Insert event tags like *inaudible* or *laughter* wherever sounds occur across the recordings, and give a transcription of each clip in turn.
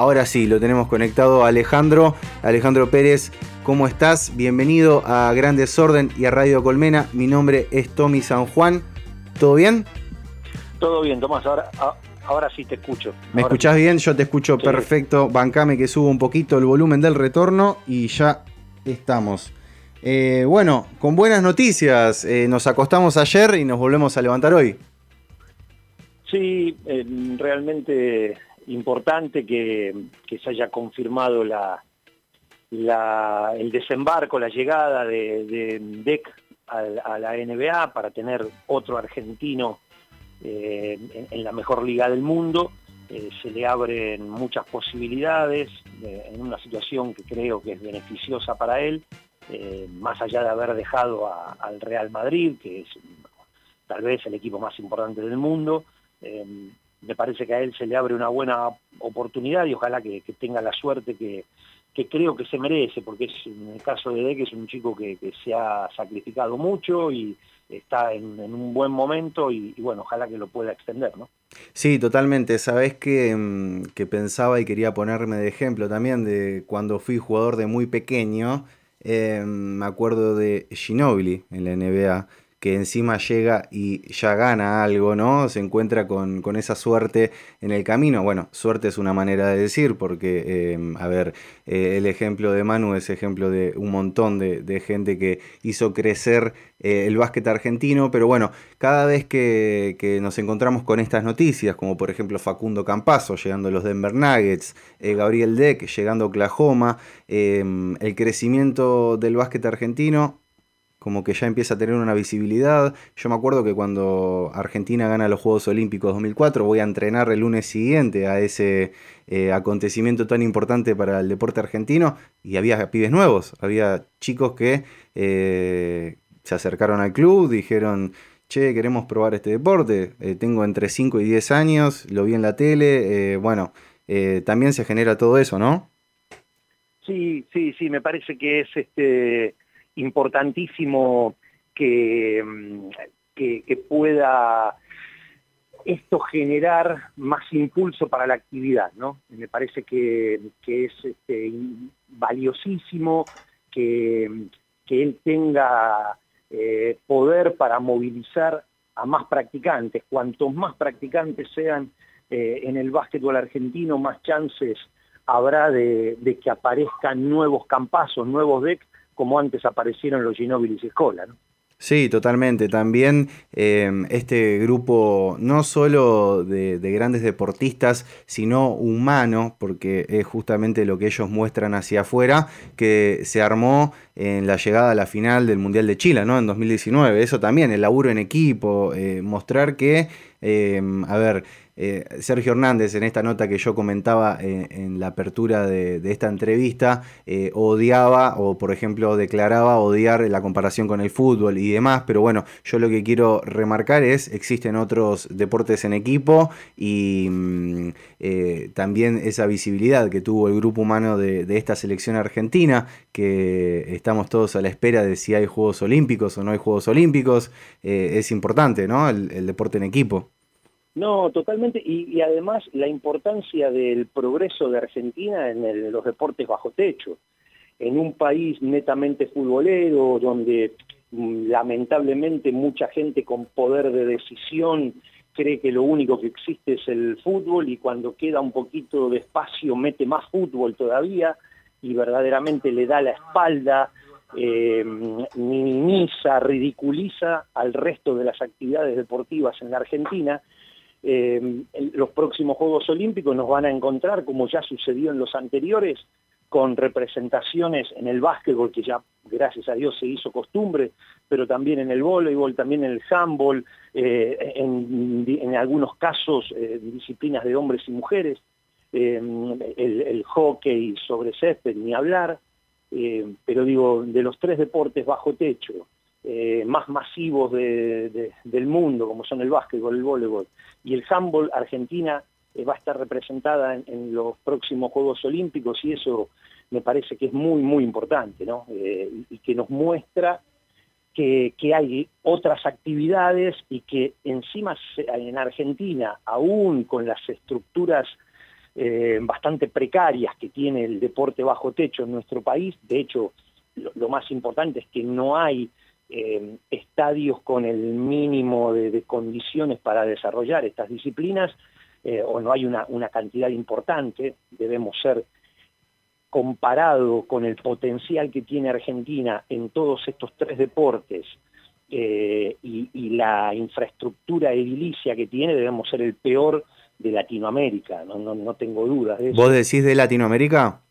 Ahora sí, lo tenemos conectado a Alejandro. Alejandro Pérez, ¿cómo estás? Bienvenido a Gran Desorden y a Radio Colmena. Mi nombre es Tommy San Juan. ¿Todo bien? Todo bien, Tomás. Ahora, ahora sí te escucho. ¿Me escuchás bien? Yo te escucho perfecto. Bancame que subo un poquito el volumen del retorno y ya estamos. Eh, bueno, con buenas noticias. Eh, nos acostamos ayer y nos volvemos a levantar hoy. Sí, eh, realmente importante que, se haya confirmado el desembarco, la llegada de, DEC a, la NBA para tener otro argentino en, la mejor liga del mundo. se le abren muchas posibilidades en una situación que creo que es beneficiosa para él. Eh, más allá de haber dejado al Real Madrid, que es tal vez el equipo más importante del mundo, eh, me parece que a él se le abre una buena oportunidad y ojalá que, tenga la suerte que, creo que se merece, porque es, en el caso de que es un chico que, se ha sacrificado mucho y está en, un buen momento y, bueno, ojalá que lo pueda extender, ¿no? Sí, totalmente. Sabés que, mm, que pensaba y quería ponerme de ejemplo también de cuando fui jugador de muy pequeño, Em, me acuerdo de Ginobili en la NBA, que encima llega y ya gana algo, ¿no? Se encuentra con, esa suerte en el camino. Bueno, suerte es una manera de decir, porque, em, a ver, eh, el ejemplo de Manu es ejemplo de un montón de, gente que hizo crecer eh, el básquet argentino, pero bueno, cada vez que, nos encontramos con estas noticias, como por ejemplo Facundo Campazo llegando a los Denver Nuggets, eh, Gabriel Deck llegando a Oklahoma, em, el crecimiento del básquet argentino como que ya empieza a tener una visibilidad. Yo me acuerdo que cuando Argentina gana los Juegos Olímpicos 2004 voy a entrenar el lunes siguiente a ese eh, acontecimiento tan importante para el deporte argentino y había pibes nuevos, había chicos que eh, se acercaron al club, dijeron, che, queremos probar este deporte, eh, tengo entre 5 y 10 años, lo vi en la tele, bueno, también se genera todo eso, ¿no? Sí, sí, sí, me parece que es este importantísimo que, mm, que, pueda esto generar más impulso para la actividad, ¿no? Me parece que, es este, valiosísimo que, él tenga eh, poder para movilizar a más practicantes. Cuantos más practicantes sean eh, en el básquetbol argentino, más chances habrá de, de, que aparezcan nuevos campazos, nuevos decks como antes aparecieron los Ginóbilis y Escola. ¿no? Sí, totalmente. También em, este grupo no solo de, grandes deportistas, sino humano, porque es justamente lo que ellos muestran hacia afuera, que se armó en la llegada a la final del Mundial de Chile, ¿no? En 2019. Eso también, el laburo en equipo, eh, mostrar que, em, a ver, eh, Sergio Hernández, en esta nota que yo comentaba eh, en la apertura de, esta entrevista, eh, odiaba o, por ejemplo, declaraba odiar la comparación con el fútbol y demás, pero bueno, yo lo que quiero remarcar es, existen otros deportes en equipo y mm, también esa visibilidad que tuvo el grupo humano de, esta selección argentina, que estamos todos a la espera de si hay Juegos Olímpicos o no hay Juegos Olímpicos, es importante, ¿no? el deporte en equipo. No, totalmente, y, además la importancia del progreso de Argentina en, los deportes bajo techo, en un país netamente futbolero, donde mm, lamentablemente mucha gente con poder de decisión cree que lo único que existe es el fútbol y cuando queda un poquito de espacio mete más fútbol todavía y verdaderamente le da la espalda, eh, minimiza, ridiculiza al resto de las actividades deportivas en la Argentina eh, los próximos Juegos Olímpicos nos van a encontrar, como ya sucedió en los anteriores, con representaciones en el básquetbol, que ya gracias a Dios se hizo costumbre, pero también en el voleibol, también en el handball, eh, en, algunos casos eh, disciplinas de hombres y mujeres, el, hockey sobre césped, ni hablar, pero digo, de los tres deportes bajo techo, eh, más masivos del mundo, como son el básquetbol, el voleibol, y el handball, Argentina eh, va a estar representada en, los próximos Juegos Olímpicos y eso me parece que es muy, muy importante, ¿no? Eh, y que nos muestra que, hay otras actividades y que encima en Argentina, aún con las estructuras bastante precarias que tiene el deporte bajo techo en nuestro país. De hecho, lo, más importante es que no hay eh, estadios con el mínimo de, condiciones para desarrollar estas disciplinas, eh, o no hay una, una cantidad importante, debemos ser comparado con el potencial que tiene Argentina en todos estos tres deportes y, y, la infraestructura edilicia que tiene, debemos ser el peor de Latinoamérica, no, no, no tengo dudas de eso. ¿Vos decís de Latinoamérica?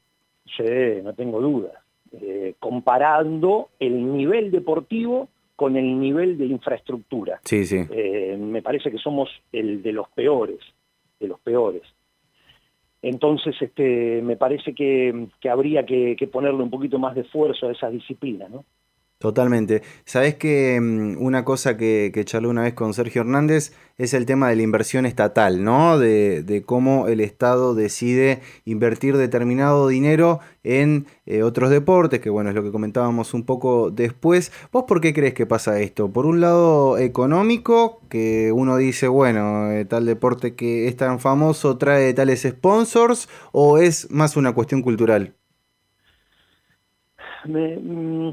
Sí, no tengo dudas. Eh, comparando el nivel deportivo con el nivel de infraestructura. Sí, sí. Eh, me parece que somos el de los peores, de los peores. Entonces, este, me parece que, habría que, que, ponerle un poquito más de esfuerzo a esa disciplina, ¿no? Totalmente. Sabes que mm, una cosa que, que, charlé una vez con Sergio Hernández es el tema de la inversión estatal, ¿no? De, cómo el Estado decide invertir determinado dinero en eh, otros deportes, que bueno, es lo que comentábamos un poco después. ¿Vos por qué crees que pasa esto? Por un lado económico, que uno dice, bueno, eh, tal deporte que es tan famoso trae tales sponsors, o es más una cuestión cultural? Mm,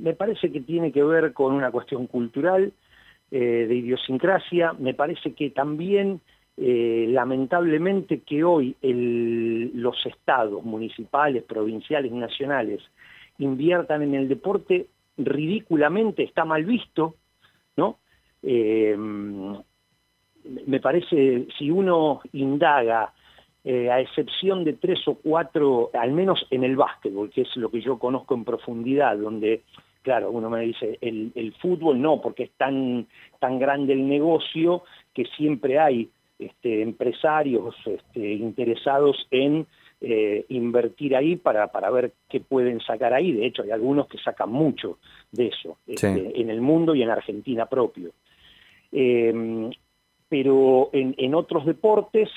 me parece que tiene que ver con una cuestión cultural, eh, de idiosincrasia, me parece que también, eh, lamentablemente, que hoy los estados municipales, provinciales, nacionales, inviertan en el deporte, ridículamente está mal visto, ¿no? Eh, me parece, si uno indaga eh, a excepción de tres o cuatro, al menos en el básquetbol, que es lo que yo conozco en profundidad, donde, claro, uno me dice, el, fútbol no, porque es tan, tan grande el negocio que siempre hay este, empresarios este, interesados en eh, invertir ahí para, para ver qué pueden sacar ahí. De hecho, hay algunos que sacan mucho de eso, este, en el mundo y en Argentina propio. Eh, pero en, en, otros deportes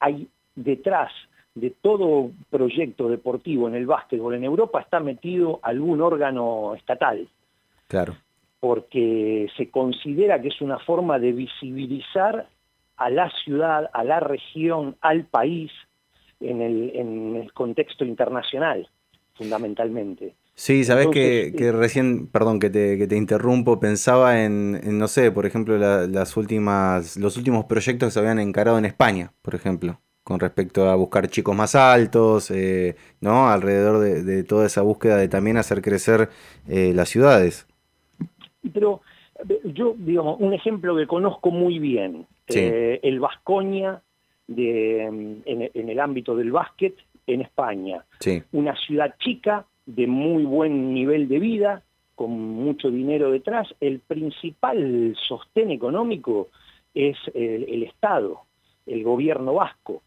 hay detrás de todo proyecto deportivo en el básquetbol en Europa está metido algún órgano estatal. Claro. Porque se considera que es una forma de visibilizar a la ciudad, a la región, al país en el, contexto internacional, fundamentalmente. Sí, sabes que, recién, perdón que te, que te interrumpo, pensaba en, no sé, por ejemplo, las últimas, los últimos proyectos que se habían encarado en España, por ejemplo, con respecto a buscar chicos más altos, eh, ¿no? Alrededor de, toda esa búsqueda de también hacer crecer eh, las ciudades. Pero yo, digamos, un ejemplo que conozco muy bien, eh, el Vascoña de, en, en, el ámbito del básquet en España. Sí. Una ciudad chica, de muy buen nivel de vida, con mucho dinero detrás, el principal sostén económico es el, Estado, el gobierno vasco,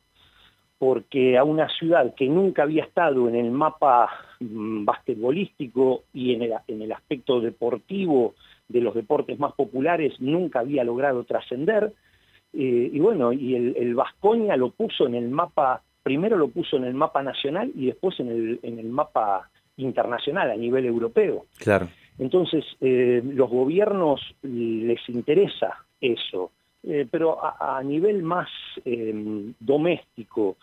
porque a una ciudad que nunca había estado en el mapa mm, basquetbolístico y en el, en el aspecto deportivo de los deportes más populares nunca había logrado trascender, eh, y bueno, y el Vasconia lo puso en el mapa, primero lo puso en el mapa nacional y después en el, en el mapa internacional, a nivel europeo. Claro. Entonces, eh, los gobiernos les interesa eso, eh, pero a, nivel más em, doméstico,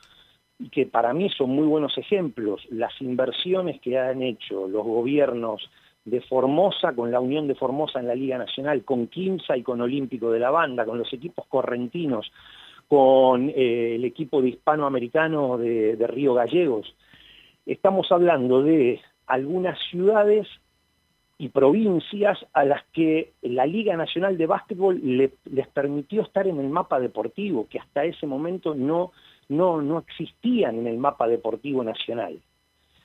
que para mí son muy buenos ejemplos, las inversiones que han hecho los gobiernos de Formosa, con la Unión de Formosa en la Liga Nacional, con Quimsa y con Olímpico de la Banda, con los equipos correntinos, con eh, el equipo de hispanoamericano de Río Gallegos, estamos hablando de algunas ciudades y provincias a las que la Liga Nacional de Básquetbol les permitió estar en el mapa deportivo, que hasta ese momento no, no, no existían en el mapa deportivo nacional.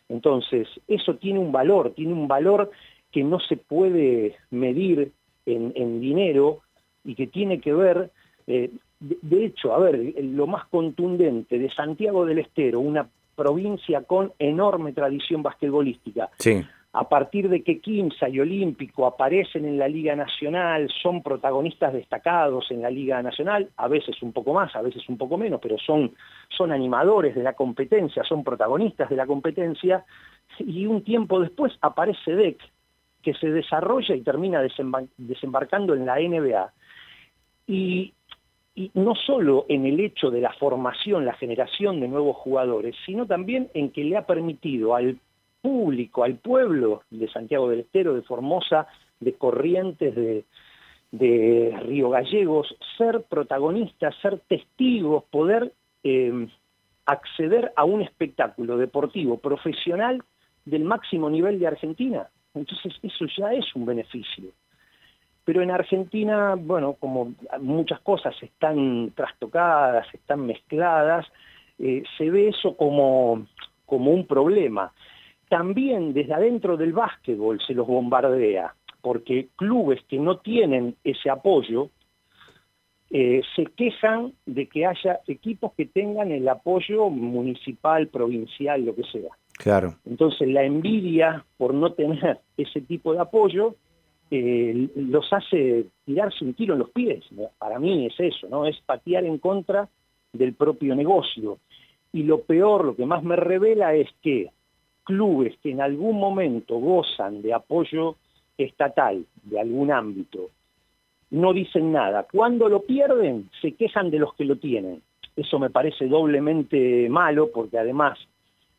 Entonces, eso tiene un valor, tiene un valor que no se puede medir en, dinero y que tiene que ver, eh, de, hecho, a ver, lo más contundente de Santiago del Estero, una provincia con enorme tradición basquetbolística. Sí. A partir de que Quimsa y Olímpico aparecen en la Liga Nacional, son protagonistas destacados en la Liga Nacional, a veces un poco más, a veces un poco menos, pero son, son animadores de la competencia, son protagonistas de la competencia, y un tiempo después aparece DEC, que se desarrolla y termina desembarcando en la NBA. Y y no solo en el hecho de la formación, la generación de nuevos jugadores, sino también en que le ha permitido al público, al pueblo de Santiago del Estero, de Formosa, de Corrientes, de, de Río Gallegos, ser protagonistas, ser testigos, poder eh, acceder a un espectáculo deportivo profesional del máximo nivel de Argentina. Entonces eso ya es un beneficio. Pero en Argentina, bueno, como muchas cosas están trastocadas, están mezcladas, eh, se ve eso como, como un problema. También desde adentro del básquetbol se los bombardea, porque clubes que no tienen ese apoyo eh, se quejan de que haya equipos que tengan el apoyo municipal, provincial, lo que sea. Claro. Entonces la envidia por no tener ese tipo de apoyo eh, los hace tirarse un tiro en los pies. Para mí es eso, ¿no? Es patear en contra del propio negocio. Y lo peor, lo que más me revela es que clubes que en algún momento gozan de apoyo estatal de algún ámbito no dicen nada. Cuando lo pierden, se quejan de los que lo tienen. Eso me parece doblemente malo porque además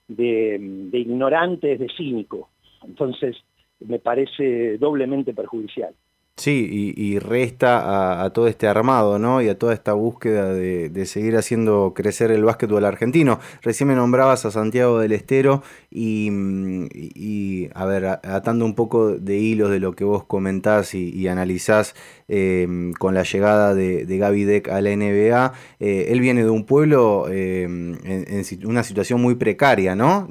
de, de ignorante es de cínico. Entonces, me parece doblemente perjudicial. Sí, y, resta a, todo este armado, ¿no? Y a toda esta búsqueda de, seguir haciendo crecer el básquetbol argentino. Recién me nombrabas a Santiago del Estero y, a ver, atando un poco de hilos de lo que vos comentás y, analizás em, con la llegada de, Gaby Deck a la NBA, eh, él viene de un pueblo em, en, una situación muy precaria, ¿no?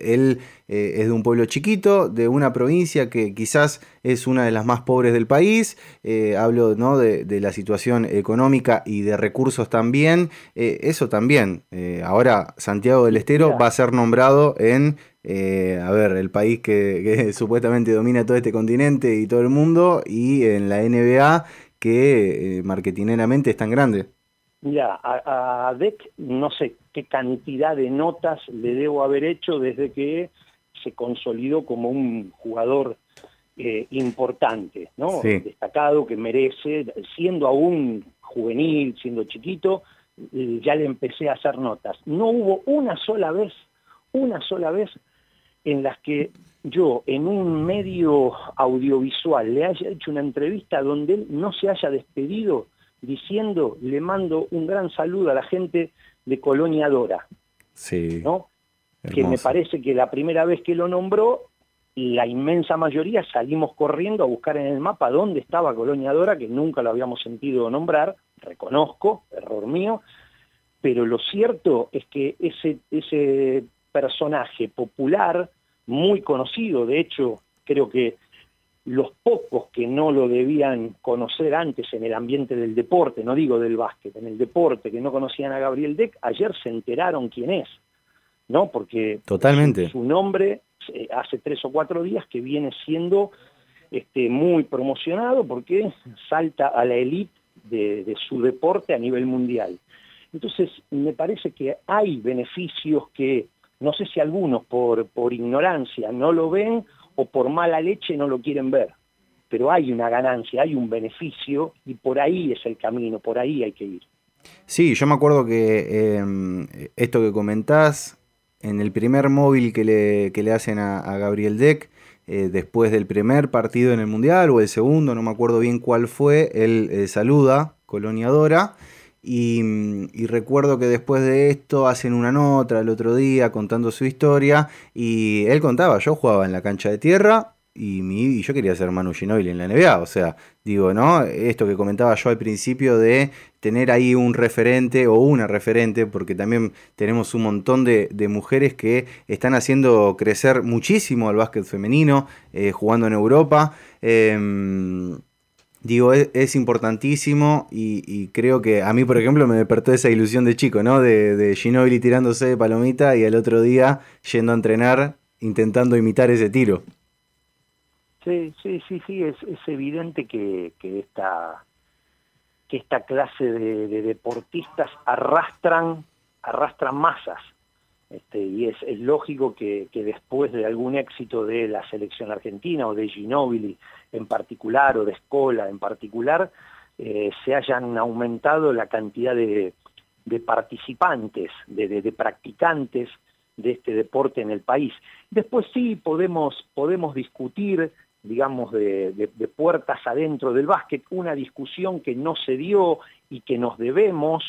él eh, es de un pueblo chiquito, de una provincia que quizás es una de las más pobres del país, eh, hablo ¿no? de, la situación económica y de recursos también, eh, eso también. ahora Santiago del Estero va a ser nombrado en, a ver, el país que, *laughs* supuestamente domina todo este continente y todo el mundo, y en la NBA que marketineramente es tan grande. Mira, a, a DEC no sé qué cantidad de notas le debo haber hecho desde que se consolidó como un jugador eh, importante, ¿no? Destacado, que merece, siendo aún juvenil, siendo chiquito, eh, ya le empecé a hacer notas. No hubo una sola vez, una sola vez en las que yo en un medio audiovisual le haya hecho una entrevista donde él no se haya despedido diciendo le mando un gran saludo a la gente de Colonia Dora. Sí. ¿no? Que me parece que la primera vez que lo nombró, la inmensa mayoría salimos corriendo a buscar en el mapa dónde estaba Colonia Dora, que nunca lo habíamos sentido nombrar, reconozco, error mío, pero lo cierto es que ese, ese personaje popular, muy conocido, de hecho, creo que los pocos que no lo debían conocer antes en el ambiente del deporte, no digo del básquet, en el deporte, que no conocían a Gabriel Deck, ayer se enteraron quién es. ¿No? Porque Totalmente. Su, nombre eh, hace tres o cuatro días que viene siendo este, muy promocionado porque salta a la élite de, su deporte a nivel mundial. Entonces, me parece que hay beneficios que, no sé si algunos por, por ignorancia no lo ven o por mala leche no lo quieren ver, pero hay una ganancia, hay un beneficio y por ahí es el camino, por ahí hay que ir. Sí, yo me acuerdo que em, esto que comentás en el primer móvil que le, que le hacen a, Gabriel Deck, eh, después del primer partido en el Mundial o el segundo, no me acuerdo bien cuál fue, él eh, saluda, coloniadora, y, y, recuerdo que después de esto hacen una nota el otro día contando su historia, y él contaba, yo jugaba en la cancha de tierra, y, mi, yo quería ser Manu Ginóbili en la NBA. O sea, digo, ¿no? Esto que comentaba yo al principio de tener ahí un referente o una referente, porque también tenemos un montón de, mujeres que están haciendo crecer muchísimo al básquet femenino, eh, jugando en Europa. Em, digo, es, importantísimo y, creo que a mí, por ejemplo, me despertó esa ilusión de chico, ¿no? De, de Ginobili tirándose de palomita y el otro día yendo a entrenar intentando imitar ese tiro. Sí, sí, sí, sí, es, es evidente que, que, esta, que esta clase de, deportistas arrastran, arrastran masas. Este, y es, lógico que, que, después de algún éxito de la selección argentina o de Ginóbili en particular o de Escola en particular, eh, se hayan aumentado la cantidad de, participantes, de, practicantes de este deporte en el país. Después sí podemos, podemos discutir, digamos, de, puertas adentro del básquet, una discusión que no se dio y que nos debemos,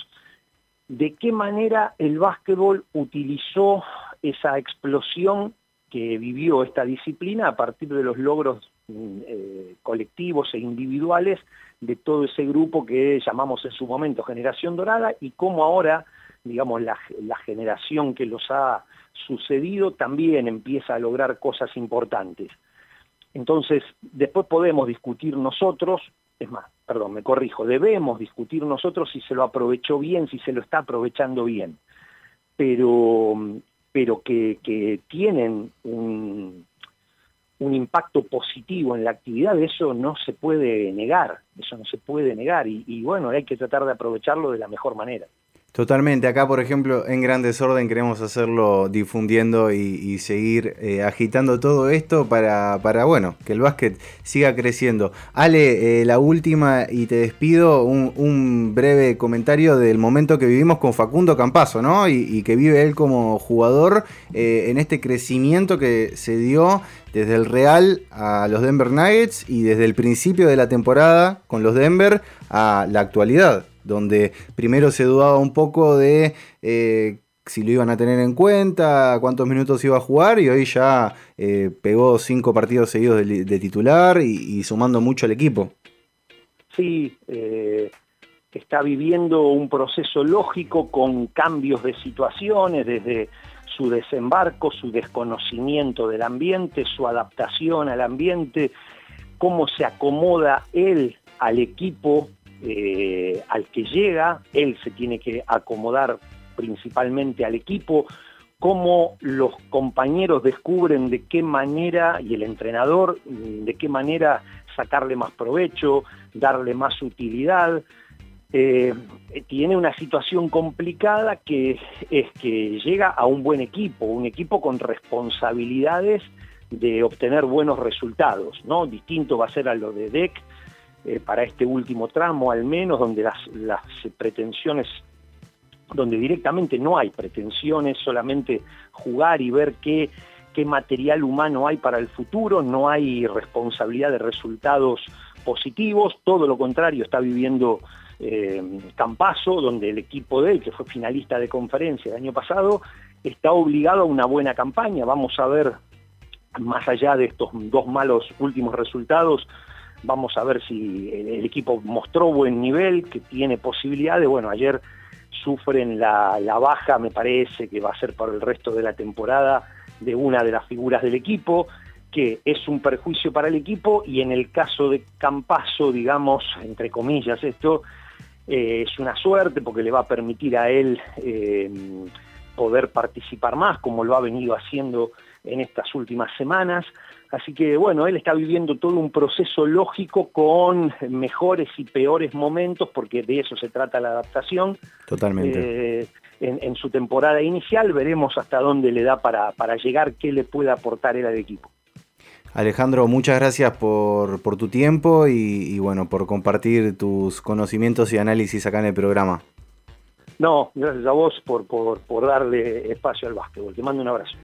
de qué manera el básquetbol utilizó esa explosión que vivió esta disciplina a partir de los logros mm, eh, colectivos e individuales de todo ese grupo que llamamos en su momento generación dorada y cómo ahora, digamos, la, generación que los ha sucedido también empieza a lograr cosas importantes. Entonces, después podemos discutir nosotros, es más, perdón, me corrijo, debemos discutir nosotros si se lo aprovechó bien, si se lo está aprovechando bien, pero, pero que, tienen un, impacto positivo en la actividad, eso no se puede negar, eso no se puede negar y bueno, hay que tratar de aprovecharlo de la mejor manera. Totalmente, acá por ejemplo en Gran Desorden queremos hacerlo difundiendo y, seguir eh, agitando todo esto para, bueno, que el básquet siga creciendo. Ale, eh, la última y te despido, un, breve comentario del momento que vivimos con Facundo Campazo, ¿no? Y, que vive él como jugador eh, en este crecimiento que se dio desde el Real a los Denver Nuggets y desde el principio de la temporada con los Denver a la actualidad donde primero se dudaba un poco de eh, si lo iban a tener en cuenta, cuántos minutos iba a jugar, y hoy ya eh, pegó cinco partidos seguidos de, titular y, sumando mucho al equipo. Sí, eh, está viviendo un proceso lógico con cambios de situaciones, desde su desembarco, su desconocimiento del ambiente, su adaptación al ambiente, cómo se acomoda él al equipo eh, al que llega, él se tiene que acomodar principalmente al equipo, cómo los compañeros descubren de qué manera, y el entrenador, mm, de qué manera sacarle más provecho, darle más utilidad. Eh, tiene una situación complicada que es que llega a un buen equipo, un equipo con responsabilidades de obtener buenos resultados, ¿no? Distinto va a ser a lo de DEC, eh, para este último tramo al menos, donde las, pretensiones, donde directamente no hay pretensiones, solamente jugar y ver qué, qué material humano hay para el futuro, no hay responsabilidad de resultados positivos, todo lo contrario está viviendo eh, Campaso, donde el equipo de él, que fue finalista de conferencia el año pasado, está obligado a una buena campaña. Vamos a ver, más allá de estos dos malos últimos resultados, Vamos a ver si el, equipo mostró buen nivel, que tiene posibilidades. Bueno, ayer sufren la, baja, me parece que va a ser para el resto de la temporada, de una de las figuras del equipo, que es un perjuicio para el equipo y en el caso de Campaso, digamos, entre comillas, esto eh, es una suerte porque le va a permitir a él eh, poder participar más, como lo ha venido haciendo en estas últimas semanas. Así que bueno, él está viviendo todo un proceso lógico con mejores y peores momentos, porque de eso se trata la adaptación. Totalmente. Eh, en, su temporada inicial veremos hasta dónde le da para, para llegar, qué le puede aportar él al equipo. Alejandro, muchas gracias por, por tu tiempo y, y, bueno, por compartir tus conocimientos y análisis acá en el programa. No, gracias a vos por, por, por darle espacio al básquetbol. Te mando un abrazo.